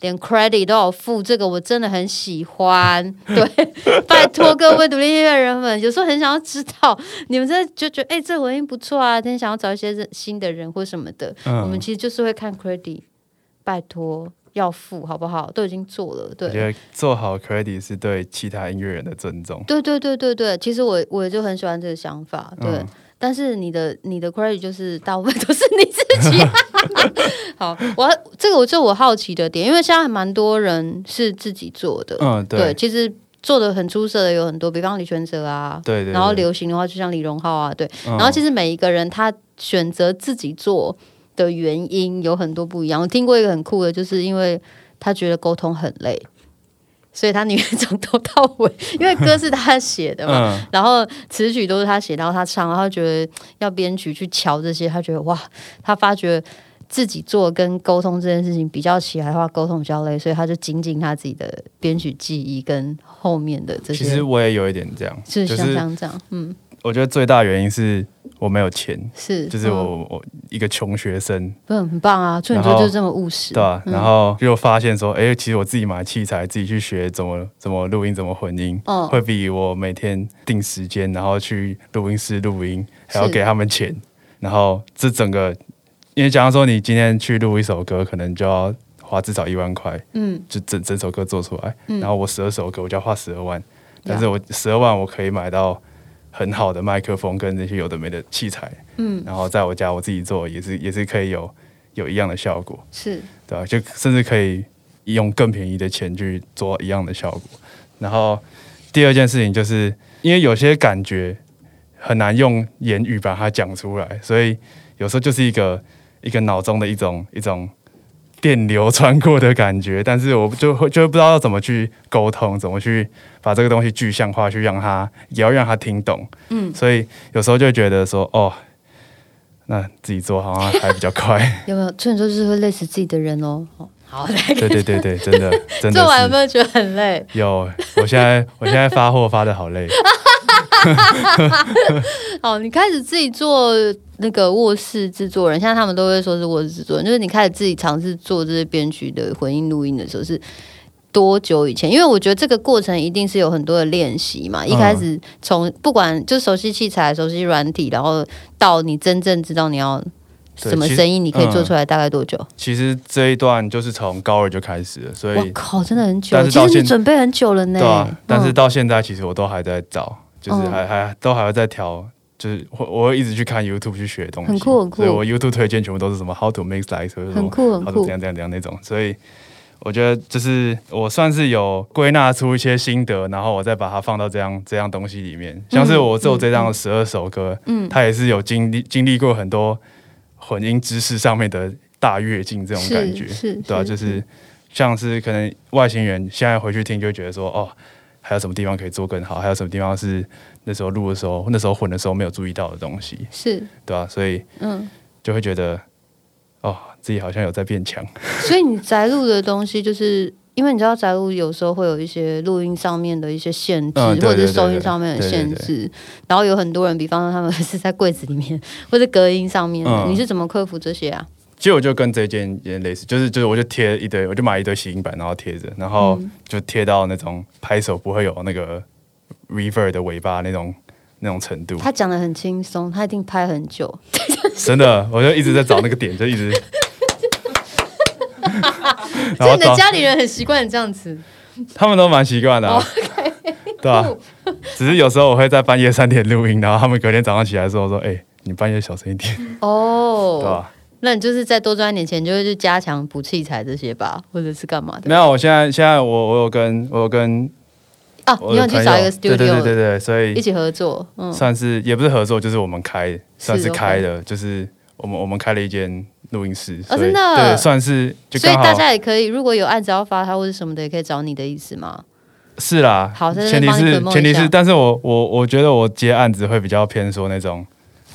连 credit 都有附，这个我真的很喜欢。对，拜托各位独立音乐人们，有时候很想要知道，你们真的就觉得哎、这回音不错啊，今天想要找一些新的人或什么的，我们嗯，其实就是会看 credit，拜托要付好不好？都已经做了，对。我觉得做好 credit 是对其他音乐人的尊重。对对对对对，其实我我就很喜欢这个想法，对。嗯但是你的你的 credit 就是大部分都是你自己、好，我这个我就我好奇的点，因为现在还蛮多人是自己做的，嗯，对，对其实做的很出色的有很多，比方李全哲啊，对对，然后流行的话就像李荣浩啊，对，嗯。然后其实每一个人他选择自己做的原因有很多不一样。我听过一个很酷的，就是因为他觉得沟通很累，所以他宁愿从头到尾，因为歌是他写的嘛，嗯然后词曲都是他写，然后他唱，然后他觉得要编曲去瞧这些，他觉得哇，他发觉。自己做跟沟通这件事情比较起来的话，沟通比较累，所以他就精进他自己的编曲技艺跟后面的这些。其实我也有一点这样，是像像这样，嗯，我觉得最大原因是我没有钱，是，就是嗯。我我一个穷学生，不很棒啊，处女座然后就是这么务实，对然后就发现说，哎，其实我自己买器材，自己去学怎么怎么录音，怎么混音，嗯。会比我每天定时间，然后去录音室录音，还要给他们钱，然后这整个，因为假如说你今天去录一首歌，可能就要花至少一万块，嗯，就整整首歌做出来，嗯。然后我十二首歌，我就要花十二万，但是我十二万我可以买到很好的麦克风跟那些有的没的器材，嗯然后在我家我自己做也是也是可以有有一样的效果，是对吧、就甚至可以用更便宜的钱去做一样的效果。然后第二件事情就是因为有些感觉很难用言语把它讲出来，所以有时候就是一个一个脑中的一种一种电流穿过的感觉，但是我就会就不知道要怎么去沟通，怎么去把这个东西具象化，去让他也要让他听懂。嗯所以有时候就会觉得说，哦，那自己做好像还比较快。有没有处女座就是会累死自己的人哦？哦好，来对对对对，真的 真的做完有没有觉得很累？有。我现在我现在发货发的好累，哦，你开始自己做那个卧室制作人，现在他们都会说是卧室制作人，就是你开始自己尝试做这些编曲的混音录音的时候是。多久以前？因为我觉得这个过程一定是有很多的练习嘛。一开始从不管就熟悉器材、熟悉软体，然后到你真正知道你要什么声音，你可以做嗯出来大概多久？其实这一段就是从高二就开始了，所以我靠，真的很久其实你准备很久了呢。对啊，但是嗯到现在其实我都还在找，就是嗯还还都还要在调。就是我我会一直去看 YouTube 去学东西，很酷很酷。所以我 YouTube 推荐全部都是什么 How to make 者很说酷很 How to 酷。怎样怎样怎样那种，所以我觉得就是我算是有归纳出一些心得，然后我再把它放到这样这样东西里面。像是我做这张十二首歌，嗯。它也是有经历经历过很多混音知识上面的大跃进这种感觉，是是对啊，就是像是可能外星人现在回去听就觉得说，哦，还有什么地方可以做更好，还有什么地方是那时候录的时候，那时候混的时候没有注意到的东西，是。对啊，所以嗯，就会觉得，哦，自己好像有在变强。所以你宅录的东西，就是因为你知道宅录有时候会有一些录音上面的一些限制，或者是收音上面的对对限制，然后有很多人，比方说他们 是在柜子里面或者隔音上面，嗯。你是怎么克服这些啊？其实我就跟这件有点类似，就是就是我就贴一堆，我就买一堆吸音板，然后贴着，然后嗯就贴到那种拍手不会有那个 reverb 的尾巴那种那种程度。他讲的很轻松，他一定拍很久，真的，我就一直在找那个点，就一直。然所以你的家里人很习惯你这样子。他们都蛮习惯的、啊，对啊。只是有时候我会在半夜三点录音，然后他们隔天早上起来的时候说：“哎、你半夜小声一点，哦，对吧？那你就是再多赚一点钱，就会去加强补器材这些吧，或者是干嘛的？没有，我现在现在我我有跟我有跟啊，你有去找一个对对对 studio 对对对，所以一起合作，嗯，算是也不是合作，就是我们开，算是开的，就是我们我们开了一间录音室，哦真的对，算是所以大家也可以，如果有案子要发他或者什么的，也可以找你的意思吗？是啦。好前提是前提是，但是我我我觉得我接案子会比较偏说那种，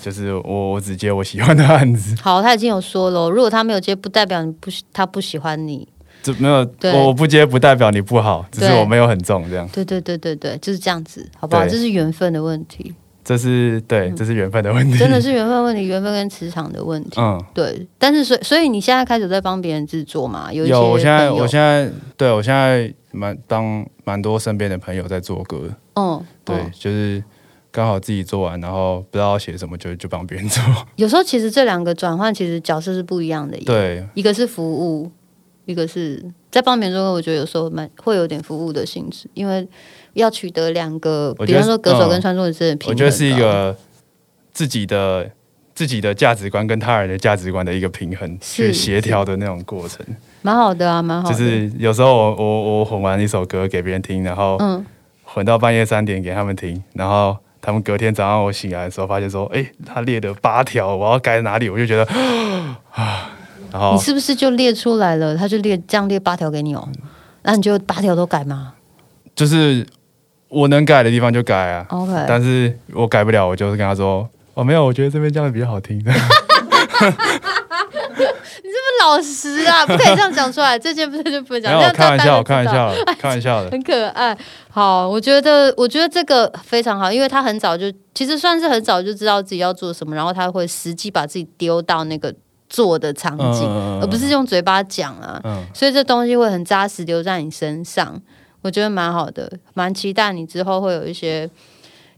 就是我我只接我喜欢的案子，好，他已经有说了，如果他没有接，不代表你不喜他不喜欢你。就没有对我我不接不代表你不好，只是我没有很重这样。对对对对对，就是这样子，好不好？这是缘分的问题，这是对，这是缘分的问题，嗯真的是缘分问题，缘分跟磁场的问题。嗯。对，但是所以所以你现在开始在帮别人制作嘛？有有，我现在我现在对我现在蛮当蛮多身边的朋友在做歌，嗯，对，嗯就是刚好自己做完，然后不知道写什么就就帮别人做，有时候其实这两个转换其实角色是不一样的。，对，一个是服务，一个是在帮别人做。我觉得有时候蛮会有点服务的性质，因为要取得两个，比方说歌手嗯跟创作者的平衡、我觉得是一个自己的自己的价值观跟他人的价值观的一个平衡，是去协调的那种过程。蛮好的啊，蛮好的。就是有时候我我我混完一首歌给别人听，然后嗯，混到半夜三点给他们听，然后他们隔天早上我醒来的时候，发现说，哎、他列的八条，我要改哪里，我就觉得 啊，然后你是不是就列出来了？他就列这样列八条给你哦，那你就八条都改吗就是我能改的地方就改啊，？OK，但是我改不了，我就是跟他说，哦，没有，我觉得这边这样比较好听。老实啊，不可以这样讲出来。这件不是就不能讲，开玩笑，开大玩笑，开玩笑的。很可爱。好，我觉得，我觉得这个非常好，因为他很早就，其实算是很早就知道自己要做什么，然后他会实际把自己丢到那个做的场景，嗯而不是用嘴巴讲啊。嗯，所以这东西会很扎实留在你身上，我觉得蛮好的，蛮期待你之后会有一些。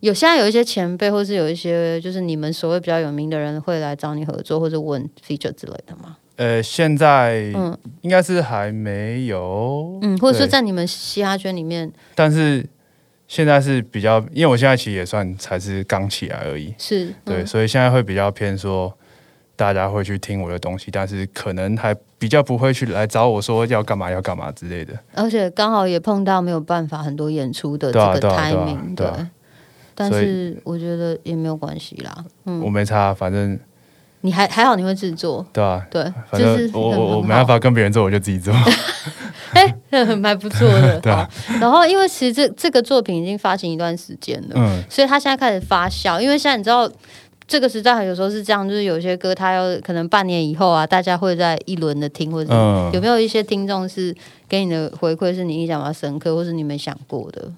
有现在有一些前辈，或是有一些就是你们所谓比较有名的人会来找你合作，或者问 feature 之类的吗？呃，现在嗯。应该是还没有，嗯，或者说对。在你们嘻哈圈里面。但是现在是比较，因为我现在其实也算才是刚起来而已，是对，嗯。所以现在会比较偏说，大家会去听我的东西，但是可能还比较不会去来找我说要干嘛要干嘛之类的。而且刚好也碰到没有办法很多演出的这对啊个对啊对啊 timing，对啊。但所以是我觉得也没有关系啦，嗯。我嗯，没差，反正你还还好你会制作，对吧、对，反就是正我很很我我没办法跟别人做，我就自己做。哎，蛮不错的。对啊然后因为其实这这个作品已经发行一段时间了，嗯，所以他现在开始发酵。因为现在你知道。这个时代有时候是这样，就是有些歌它要可能半年以后啊，大家会在一轮的听，或者嗯有没有一些听众是给你的回馈是你印象比较深刻，或是你没想过的？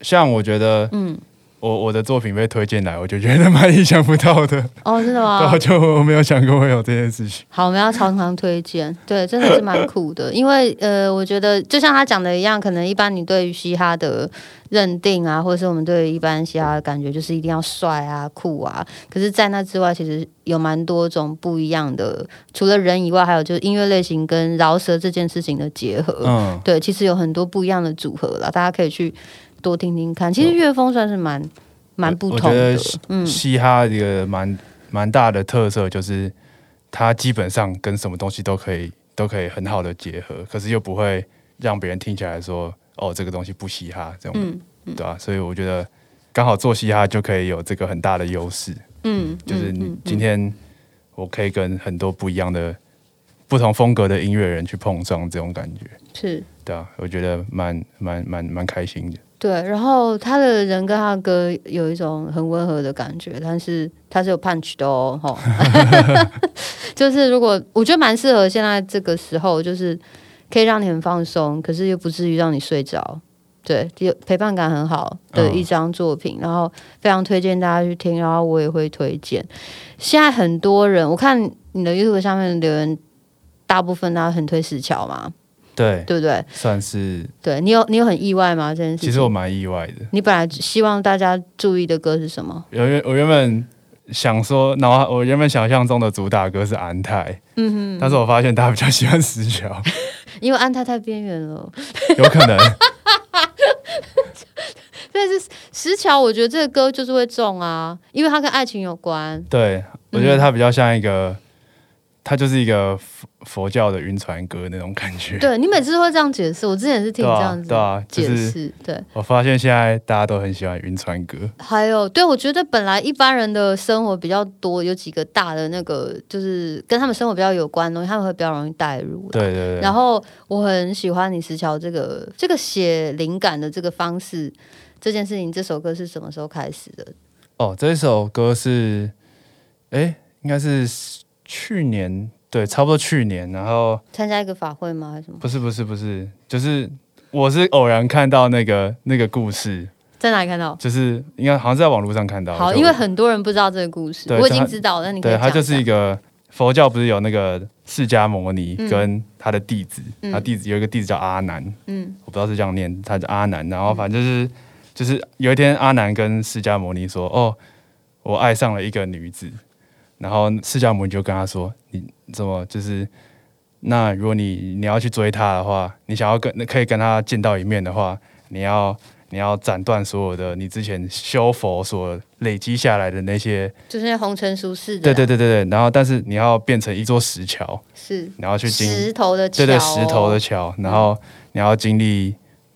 像我觉得嗯，我我的作品被推荐来，我就觉得蛮意想不到的，哦，真的然吗 后？就我没有想过会有这件事情。好，我们要常常推荐，对，真的是蛮酷的。因为呃，我觉得就像他讲的一样，可能一般你对于嘻哈的认定啊，或者是我们对于一般嘻哈的感觉，就是一定要帅啊、酷啊。可是，在那之外，其实有蛮多种不一样的，除了人以外，还有就是音乐类型跟饶舌这件事情的结合。嗯，对，其实有很多不一样的组合啦，大家可以去多听听看。其实乐风算是蛮蛮不同的。嘻，嗯，嘻哈一个蛮蛮大的特色就是，它基本上跟什么东西都可以都可以很好的结合，可是又不会让别人听起来说哦这个东西不嘻哈这种，嗯对吧、所以我觉得刚好做嘻哈就可以有这个很大的优势，嗯，就是你今天我可以跟很多不一样的不同风格的音乐人去碰撞，这种感觉，是。对啊，我觉得蛮蛮蛮蛮开心的。对，然后他的人跟他的歌有一种很温和的感觉，但是他是有 punch 的哦，吼 就是如果我觉得蛮适合现在这个时候，就是可以让你很放松，可是又不至于让你睡着。对，有陪伴感很好的一张作品，然后非常推荐大家去听，然后我也会推荐。现在很多人，我看你的 YouTube 上面的留言，大部分大家很推石桥嘛，对，对不对？算是，对你有你有很意外吗？这件事情？其实我蛮意外的。你本来希望大家注意的歌是什么？我原我原本想说，脑海我原本想象中的主打歌是安泰，嗯哼但是我发现大家比较喜欢石桥，因为安泰太边缘了，有可能 但，是石桥，我觉得这个歌就是会中啊，因为它跟爱情有关。对，我觉得它比较像一个，它就是一个佛佛教的晕船歌那种感觉。对你每次都会这样解释，我之前是听这样子对啊就是解释。对，我发现现在大家都很喜欢晕船歌。还有，对我觉得本来一般人的生活比较多，有几个大的那个，就是跟他们生活比较有关的东西，他们会比较容易带入。对对对。然后我很喜欢你石桥这个这个写灵感的这个方式，这件事情，这首歌是什么时候开始的？哦，这一首歌是，哎，应该是去年，对，差不多去年。然后参加一个法会吗？还是什么？不是不是不是，就是我是偶然看到那个那个故事，在哪里看到？就是应该好像是在网络上看到。好，因为很多人不知道这个故事，我已经知道了。那你对，他就是一个佛教，不是有那个释迦牟尼嗯跟他的弟子，嗯他弟子有一个弟子叫阿难，嗯我不知道是这样念，他叫阿难。然后反正就是、就是有一天阿难跟释迦牟尼说：“哦，我爱上了一个女子。”然后释迦牟尼就跟他说：“你怎么就是？那如果你你要去追他的话，你想要跟可以跟他见到一面的话，你要你要斩断所有的你之前修佛所累积下来的那些，就是那红尘俗世的，对对，对对对。然后但是你要变成一座石桥，是你要去经石头的桥、哦，对对，石头的桥，然后你要经历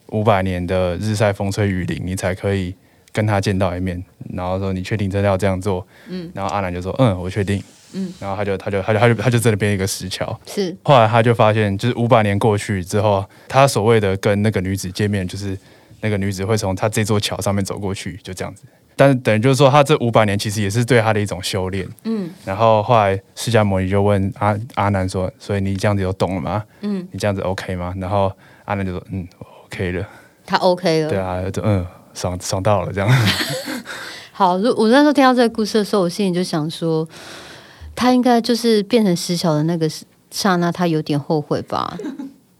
五百年的日晒风吹雨淋，你才可以跟他见到一面。然后说你确定真的要这样做？嗯然后阿南就说嗯，我确定。嗯，然后他就他就他就他就他就真的变一个石桥。是后来他就发现，就是五百年过去之后，他所谓的跟那个女子见面，就是那个女子会从他这座桥上面走过去，就这样子。但是等于就是说，他这五百年其实也是对他的一种修炼。嗯然后后来释迦牟尼就问阿阿难说：“所以你这样子有懂了吗？嗯，你这样子 OK 吗？”然后阿南就说：“嗯，OK 了。他 OK 了。对啊，就嗯，爽爽到了这样。好，如我那时候听到这个故事的时候，我心里就想说，他应该就是变成石桥的那个刹那，他有点后悔吧。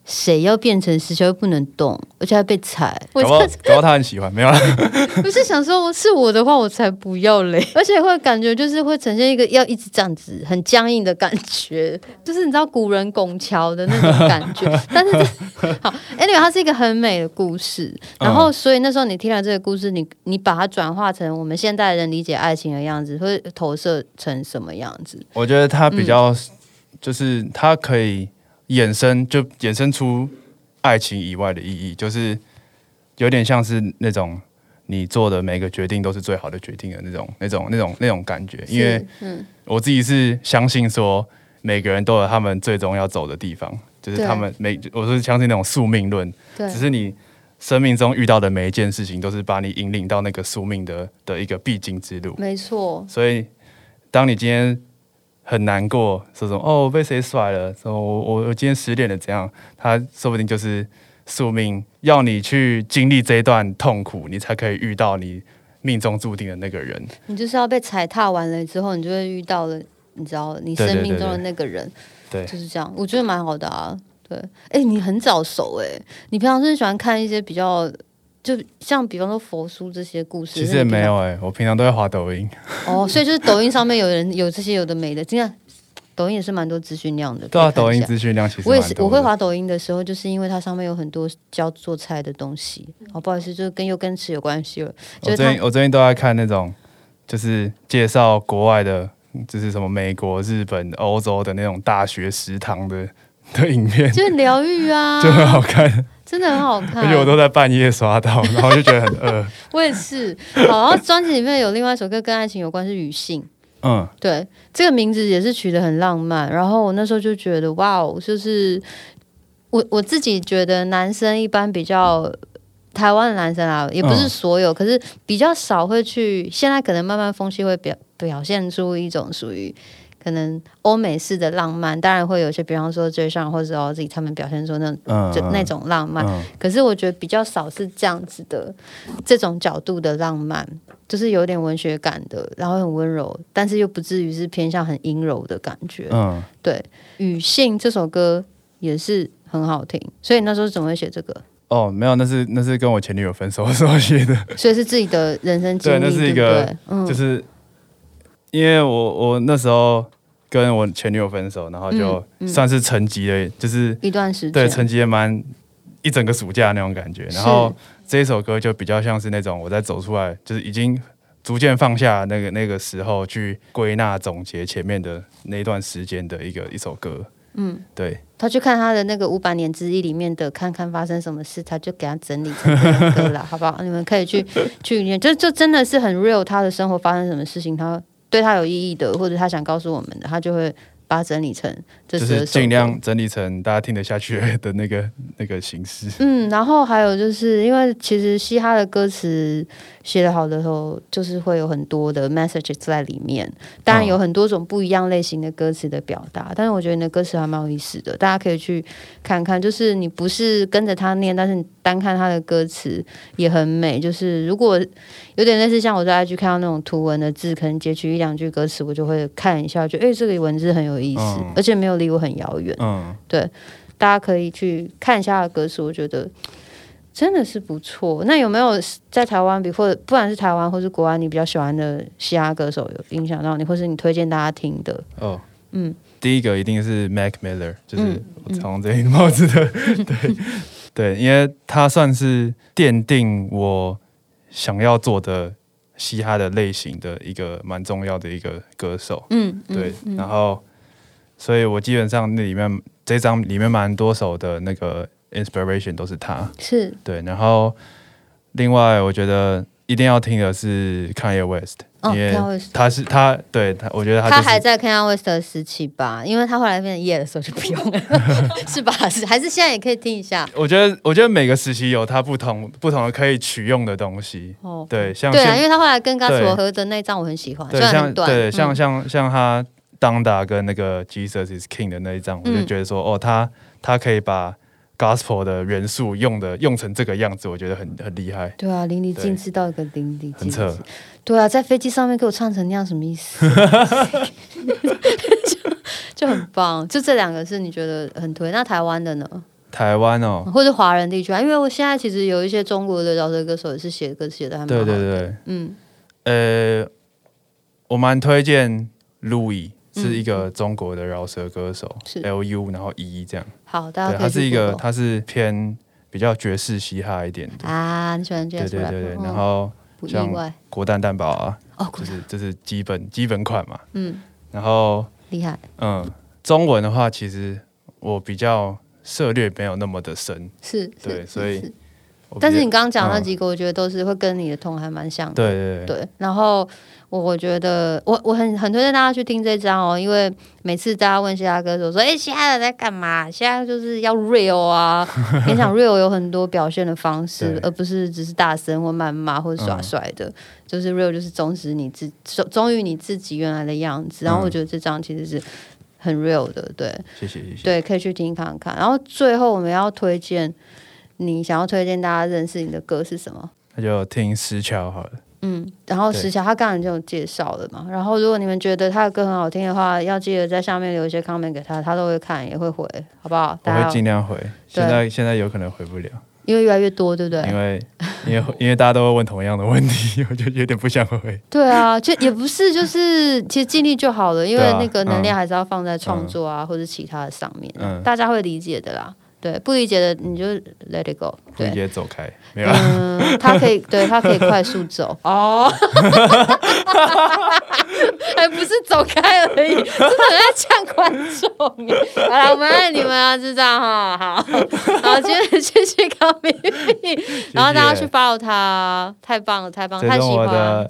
谁要变成石桥又不能动，而且还被踩？我搞不好就搞不好他很喜欢，没有啦。我是想说，是我的话，我才不要嘞！而且会感觉就是会呈现一个要一直这样子很僵硬的感觉，就是你知道古人拱桥的那种感觉。但是这好，anyway，它是一个很美的故事。然后，所以那时候你听了这个故事，你你把它转化成我们现代人理解爱情的样子，会投射成什么样子？我觉得它比较，就是它可以衍生，就衍生出爱情以外的意义，就是有点像是那种你做的每个决定都是最好的决定的那种、那种、那种、那种感觉。因为嗯，我自己是相信说，每个人都有他们最终要走的地方，就是他们每，我是相信那种宿命论，对只是你生命中遇到的每一件事情，都是把你引领到那个宿命的的一个必经之路。没错，所以，当你今天很难过，说什么哦我被谁甩了，说我我我今天失恋了怎样？他说不定就是宿命要你去经历这一段痛苦，你才可以遇到你命中注定的那个人。你就是要被踩踏完了之后，你就会遇到了，你知道你生命中的那个人。对，就是这样，我觉得蛮好的啊。对，哎、你很早熟哎、你平常是喜欢看一些比较，就像比方说佛书这些故事，其实也没有哎、我平常都会滑抖音。哦，所以就是抖音上面有人有这些有的没的，这样抖音也是蛮多资讯量的。对啊，抖音资讯量其实我也是，我会滑抖音的时候，就是因为它上面有很多教做菜的东西。哦，不好意思，就是跟又跟吃有关系了。就是我最近我最近都在看那种，就是介绍国外的，就是什么美国、日本、欧洲的那种大学食堂的 的影片，就是疗愈啊，就很好看，真的很好看。而且我都在半夜刷到，然后就觉得很饿。我也是。好，然后专辑里面有另外一首歌跟爱情有关，是《雨性》。嗯，对，这个名字也是取得很浪漫。然后我那时候就觉得，哇哦，就是我我自己觉得男生一般比较。台湾的男生啊，也不是嗯所有，可是比较少会去。现在可能慢慢风气会表表现出一种属于可能欧美式的浪漫，当然会有些，比方说追上或者哦自己他们表现出那种嗯就那种浪漫。嗯可是我觉得比较少是这样子的这种角度的浪漫，就是有点文学感的，然后很温柔，但是又不至于是偏向很阴柔的感觉。嗯，对，《雨信》这首歌也是很好听，所以那时候怎么会写这个？哦，没有，那是那是跟我前女友分手的时候写的，所以是自己的人生经历，对那是一个不对？嗯，就是因为我我那时候跟我前女友分手，然后就算是沉寂了，就是一段时间，对沉寂了蛮一整个暑假那种感觉，然后这一首歌就比较像是那种我在走出来，就是已经逐渐放下那个那个时候去归纳总结前面的那段时间的一个一首歌。嗯，对，他去看他的那个五百年之一里面的，看看发生什么事，他就给他整理成这首歌了，好不好？你们可以去去念，就就真的是很 real，他的生活发生什么事情，他对他有意义的，或者他想告诉我们的，他就会把它整理成这就是尽量整理成大家听得下去的那个那个形式。嗯，然后还有就是因为其实嘻哈的歌词写的好的时候，就是会有很多的 message 在里面。当然嗯有很多种不一样类型的歌词的表达，但是我觉得你的歌词还蛮有意思的，大家可以去看看。就是你不是跟着他念，但是你单看他的歌词也很美。就是如果有点类似像我在 IG 看到那种图文的字，可能截取一两句歌词，我就会看一下，觉得诶这个文字很有意思，嗯而且没有离我很遥远。嗯，对大家可以去看一下他的歌词，我觉得真的是不错。那有没有在台湾，比或者不管是台湾或是国外，你比较喜欢的嘻哈歌手有影响到你，或是你推荐大家听的？哦，嗯，第一个一定是 Mac Miller，就是嗯我常这顶帽子的，对对，因为他算是奠定我想要做的嘻哈的类型的一个蛮重要的一个歌手，嗯，对，嗯。然后所以我基本上那里面这张里面蛮多首的那个 inspiration 都是他，是对，然后另外我觉得一定要听的是 Kanye West，哦因为他是他对他，我觉得他就是他还在 Kanye West 的时期吧，因为他后来变成夜的时候就不用了，是吧？是还是现在也可以听一下我觉得，我觉得每个时期有他不同不同的可以取用的东西。哦。对，像对啊，因为他后来跟 g a s 对合的那张我很喜欢，对像对像嗯像像他当达跟那个 Jesus is King 的那一张，我就嗯觉得说，哦，他他可以把 Gospel 的元素用的用成这个样子，我觉得很很厉害，对啊，淋漓尽致到一个淋漓尽致。。对啊，在飞机上面给我唱成那样，什么意思？就就很棒。就这两个是你觉得很推？那台湾的呢？台湾哦，或者华人地区啊？因为我现在其实有一些中国的饶舌歌手也是写歌写的还蛮对好的。对对，嗯，呃，我蛮推荐 Louis。是一嗯。个中国的饶舌歌手是，L U 然后 E 这样，好，大对，家可以去他是一个他是偏比较爵士嘻哈一点的，啊，你喜欢爵士对对对对，嗯。然后像外。国蛋蛋堡啊，哦，就是这是基本基本款嘛。嗯，然后厉害，嗯，中文的话，其实我比较涉略没有那么的深，是，对，是所以但是你刚刚讲那嗯。几个，我觉得都是会跟你的痛还蛮像的。对对对，对，然后我我觉得我我很很推荐大家去听这张哦，因为每次大家问嘻哈歌手说：“哎、嘻哈的在干嘛？现在就是要 real 啊！”你想 real 有很多表现的方式，而不是只是大声或谩骂或者耍嗯帅的，就是 real 就是忠实你自忠忠于你自己原来的样子。然后我嗯觉得这张其实是很 real 的，对谢谢谢谢。对，可以去听看看。然后最后我们要推荐。你想要推荐大家认识你的歌是什么？那就听石桥好了。嗯，然后石桥他刚才就有介绍了嘛，然后如果你们觉得他的歌很好听的话，要记得在下面留一些 comment 给他，他都会看也会回，好不好？我会尽量回，现在现在有可能回不了，因为越来越多，对不对？因为因为 因为大家都会问同样的问题，我就有点不想回。对啊，就也不是，就是其实尽力就好了，因为那个能量嗯还是要放在创作啊、或者其他的上面、嗯大家会理解的啦。对，不理解的你就 let it go。直对，接走开，没有啦。嗯，他可以，对他可以快速走哦，还不是走开而已，真的很爱呛观众。好了，我们爱你们啊，就这样哈，好，好，今天谢谢高明明，然后大家去 follow 他，太棒了，太棒了，太喜欢。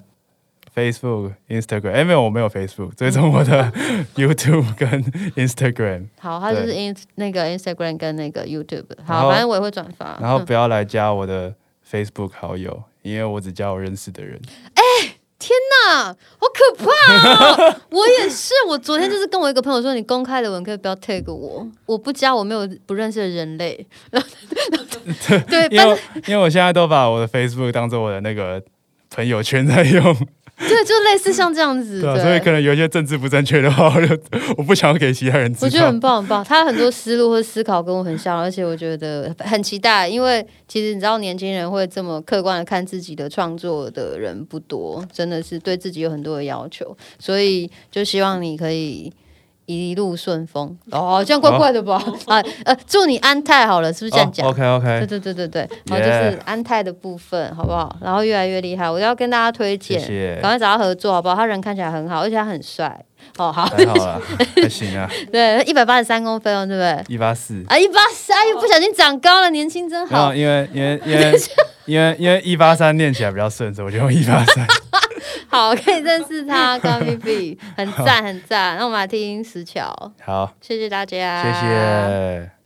Facebook、Instagram，哎，没有，我没有 Facebook，追踪我的 YouTube 跟 Instagram，好，他就是 in 那个 Instagram 跟那个 YouTube，然好，反正我也会转发。嗯然后不要来加我的 Facebook 好友，因为我只加我认识的人。哎，天哪，好可怕哦！我也是，我昨天就是跟我一个朋友说，你公开的文可以不要 tag 我，我不加我没有不认识的人类。对，因为因为我现在都把我的 Facebook 当做我的那个朋友圈在用，对，就类似像这样子，对啊，对，所以可能有一些政治不正确的话，我就我不想要给其他人知道。我觉得很棒，很棒。他很多思路或思考跟我很像，而且我觉得很期待，因为其实你知道，年轻人会这么客观的看自己的创作的人不多，真的是对自己有很多的要求，所以就希望你可以。一路顺风。哦，这样怪怪的吧？啊，呃，祝你安泰好了，是不是这样讲？？OK OK，对对对对，然后就是安泰的部分，好不好？然后越来越厉害，我要跟大家推荐，赶快找他合作，好不好？他人看起来很好，而且他很帅。哦，好，还好啦，还行啊，对，一百八十三公分哦，对不对？一八四。啊，一八三又不小心长高了，年轻真，好。因为因为因为因为因为一八三念起来比较顺，所以我就用一八三。好，可以认识他，高 B B，很赞很赞。那我们来听石桥，好，谢谢大家，谢谢。